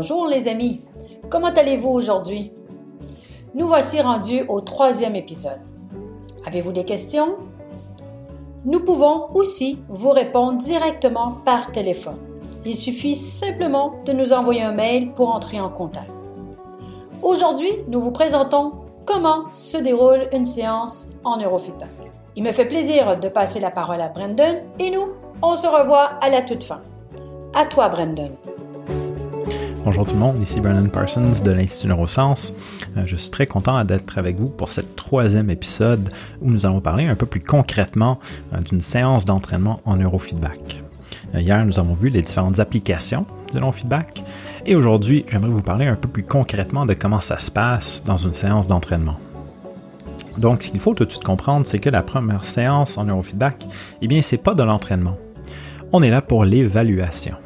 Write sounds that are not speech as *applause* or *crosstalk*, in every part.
Bonjour les amis, comment allez-vous aujourd'hui? Nous voici rendus au troisième épisode. Avez-vous des questions? Nous pouvons aussi vous répondre directement par téléphone. Il suffit simplement de nous envoyer un mail pour entrer en contact. Aujourd'hui, nous vous présentons comment se déroule une séance en neurofeedback. Il me fait plaisir de passer la parole à Brendan et nous, on se revoit à la toute fin. À toi, Brendan. Bonjour tout le monde, ici Brendan Parsons de l'Institut Neurosciences. Euh, je suis très content d'être avec vous pour ce troisième épisode où nous allons parler un peu plus concrètement euh, d'une séance d'entraînement en neurofeedback. Euh, hier, nous avons vu les différentes applications du neurofeedback et aujourd'hui, j'aimerais vous parler un peu plus concrètement de comment ça se passe dans une séance d'entraînement. Donc, ce qu'il faut tout de suite comprendre, c'est que la première séance en neurofeedback, eh bien, c'est pas de l'entraînement. On est là pour l'évaluation.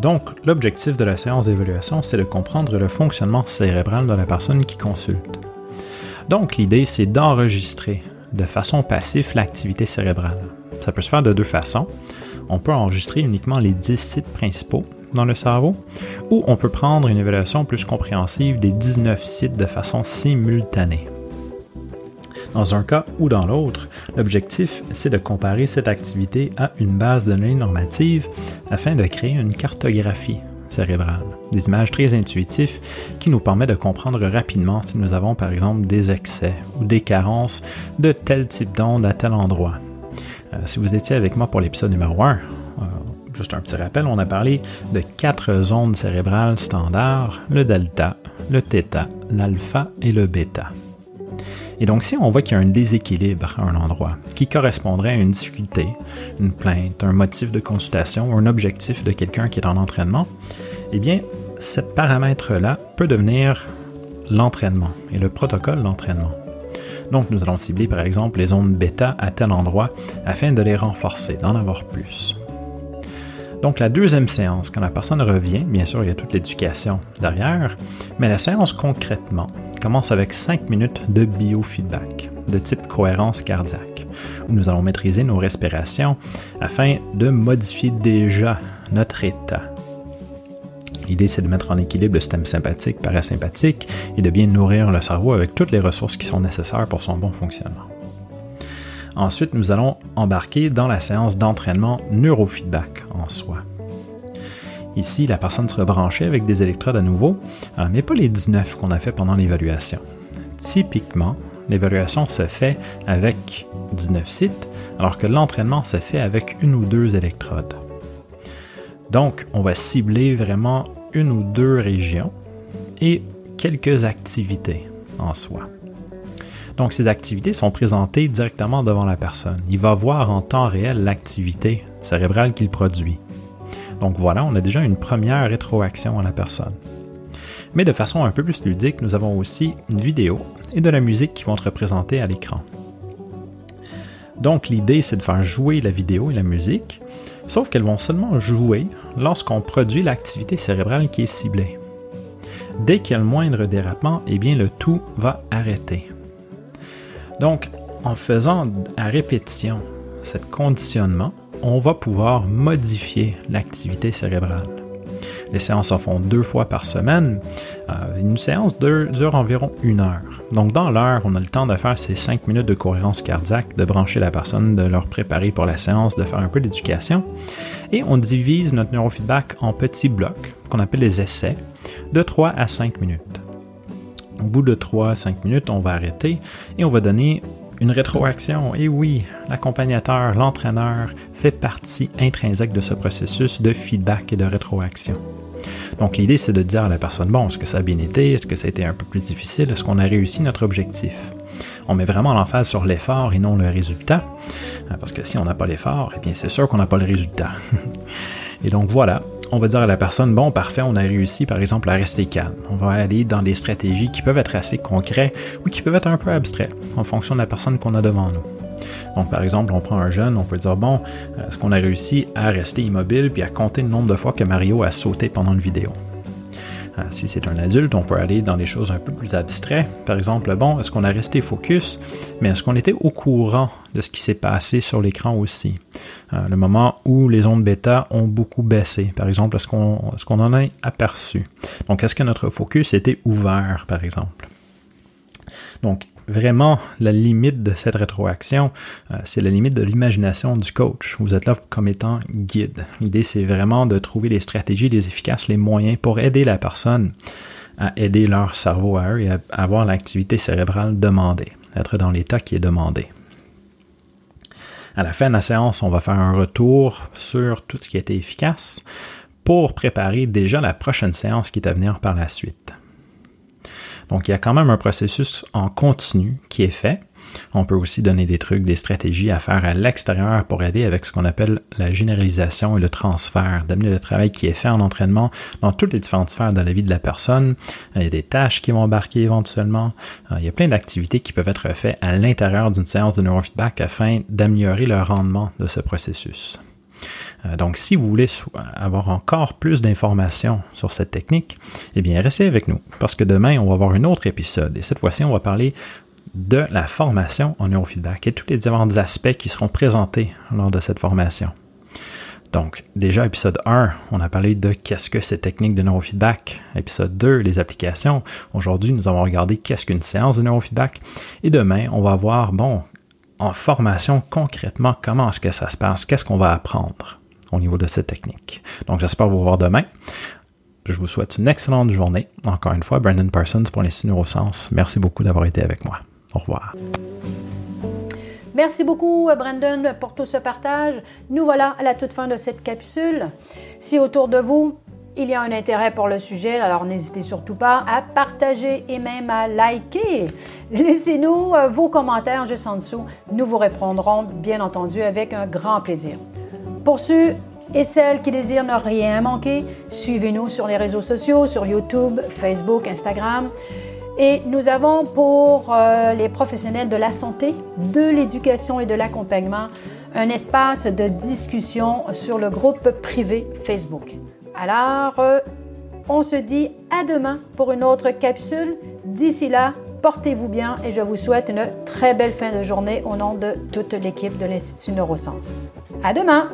Donc, l'objectif de la séance d'évaluation, c'est de comprendre le fonctionnement cérébral de la personne qui consulte. Donc, l'idée, c'est d'enregistrer de façon passive l'activité cérébrale. Ça peut se faire de deux façons. On peut enregistrer uniquement les 10 sites principaux dans le cerveau, ou on peut prendre une évaluation plus compréhensive des 19 sites de façon simultanée. Dans un cas ou dans l'autre, l'objectif, c'est de comparer cette activité à une base de données normative afin de créer une cartographie cérébrale, des images très intuitives qui nous permettent de comprendre rapidement si nous avons par exemple des excès ou des carences de tel type d'onde à tel endroit. Euh, si vous étiez avec moi pour l'épisode numéro 1, euh, juste un petit rappel, on a parlé de quatre zones cérébrales standards, le delta, le θ, l'alpha et le bêta. Et donc, si on voit qu'il y a un déséquilibre à un endroit qui correspondrait à une difficulté, une plainte, un motif de consultation ou un objectif de quelqu'un qui est en entraînement, eh bien, ce paramètre-là peut devenir l'entraînement et le protocole d'entraînement. Donc, nous allons cibler par exemple les ondes bêta à tel endroit afin de les renforcer, d'en avoir plus. Donc la deuxième séance, quand la personne revient, bien sûr, il y a toute l'éducation derrière, mais la séance concrètement commence avec 5 minutes de biofeedback de type cohérence cardiaque, où nous allons maîtriser nos respirations afin de modifier déjà notre état. L'idée, c'est de mettre en équilibre le système sympathique, parasympathique et de bien nourrir le cerveau avec toutes les ressources qui sont nécessaires pour son bon fonctionnement. Ensuite, nous allons embarquer dans la séance d'entraînement neurofeedback soi. Ici, la personne sera branchée avec des électrodes à nouveau, euh, mais pas les 19 qu'on a fait pendant l'évaluation. Typiquement, l'évaluation se fait avec 19 sites, alors que l'entraînement se fait avec une ou deux électrodes. Donc, on va cibler vraiment une ou deux régions et quelques activités en soi. Donc, ces activités sont présentées directement devant la personne. Il va voir en temps réel l'activité cérébrale qu'il produit. Donc voilà, on a déjà une première rétroaction à la personne. Mais de façon un peu plus ludique, nous avons aussi une vidéo et de la musique qui vont être représentées à l'écran. Donc l'idée, c'est de faire jouer la vidéo et la musique, sauf qu'elles vont seulement jouer lorsqu'on produit l'activité cérébrale qui est ciblée. Dès qu'il y a le moindre dérapement, eh bien le tout va arrêter. Donc, en faisant à répétition ce conditionnement, on va pouvoir modifier l'activité cérébrale. Les séances se font deux fois par semaine. Euh, une séance dure, environ une heure. Donc dans l'heure, on a le temps de faire ces cinq minutes de cohérence cardiaque, de brancher la personne, de leur préparer pour la séance, de faire un peu d'éducation. Et on divise notre neurofeedback en petits blocs, qu'on appelle les essais, de 3 à 5 minutes. Au bout de 3-5 minutes, on va arrêter et on va donner une rétroaction. Et oui, l'accompagnateur, l'entraîneur fait partie intrinsèque de ce processus de feedback et de rétroaction. Donc l'idée, c'est de dire à la personne, bon, est-ce que ça a bien été? Est-ce que ça a été un peu plus difficile? Est-ce qu'on a réussi notre objectif? On met vraiment l'emphase sur l'effort et non le résultat. Parce que si on n'a pas l'effort, eh bien c'est sûr qu'on n'a pas le résultat. *laughs* et donc voilà, on va dire à la personne, bon, parfait, on a réussi par exemple à rester calme. On va aller dans des stratégies qui peuvent être assez concrètes ou qui peuvent être un peu abstraites en fonction de la personne qu'on a devant nous. Donc, par exemple, on prend un jeune, on peut dire, bon, euh, est-ce qu'on a réussi à rester immobile puis à compter le nombre de fois que Mario a sauté pendant une vidéo? Euh, si c'est un adulte, on peut aller dans des choses un peu plus abstraites. Par exemple, bon, est-ce qu'on a resté focus, mais est-ce qu'on était au courant de ce qui s'est passé sur l'écran aussi? euh, le moment où les ondes bêta ont beaucoup baissé, par exemple, est-ce qu'on est qu'on en a aperçu? Donc, est-ce que notre focus était ouvert, par exemple? Donc, vraiment, la limite de cette rétroaction, euh, c'est la limite de l'imagination du coach. Vous êtes là comme étant guide. L'idée, c'est vraiment de trouver les stratégies les efficaces, les moyens pour aider la personne à aider leur cerveau à eux et à avoir l'activité cérébrale demandée, être dans l'état qui est demandé. À la fin de la séance, on va faire un retour sur tout ce qui a été efficace pour préparer déjà la prochaine séance qui est à venir par la suite. Donc, il y a quand même un processus en continu qui est fait. On peut aussi donner des trucs, des stratégies à faire à l'extérieur pour aider avec ce qu'on appelle la généralisation et le transfert, d'amener le travail qui est fait en entraînement dans toutes les différentes sphères de la vie de la personne. Il y a des tâches qui vont embarquer éventuellement. Euh, il y a plein d'activités qui peuvent être faites à l'intérieur d'une séance de neurofeedback afin d'améliorer le rendement de ce processus. Euh, donc, si vous voulez avoir encore plus d'informations sur cette technique, eh bien, restez avec nous, parce que demain, on va avoir un autre épisode. Et cette fois-ci, on va parler de la formation en neurofeedback et tous les différents aspects qui seront présentés lors de cette formation. Donc, déjà, épisode 1, on a parlé de qu'est-ce que cette technique de neurofeedback. Épisode 2, les applications. Aujourd'hui, nous avons regardé qu'est-ce qu'une séance de neurofeedback. Et demain, on va voir, bon, en formation, concrètement, comment est-ce que ça se passe? Qu'est-ce qu'on va apprendre au niveau de cette technique? Donc, j'espère vous voir demain. Je vous souhaite une excellente journée. Encore une fois, Brandon Parsons pour l'Institut Neurosciences. Merci beaucoup d'avoir été avec moi. Au revoir. Merci beaucoup, Brandon, pour tout ce partage. Nous voilà à la toute fin de cette capsule. Si autour de vous, il y a un intérêt pour le sujet, alors n'hésitez surtout pas à partager et même à liker. Laissez-nous euh, vos commentaires juste en dessous. Nous vous répondrons, bien entendu, avec un grand plaisir. Pour ceux et celles qui désirent ne rien manquer, suivez-nous sur les réseaux sociaux, sur YouTube, Facebook, Instagram. Et nous avons pour euh, les professionnels de la santé, de l'éducation et de l'accompagnement un espace de discussion sur le groupe privé Facebook. Alors, euh, on se dit à demain pour une autre capsule. D'ici là, portez-vous bien et je vous souhaite une très belle fin de journée au nom de toute l'équipe de l'Institut Neurosciences. À demain!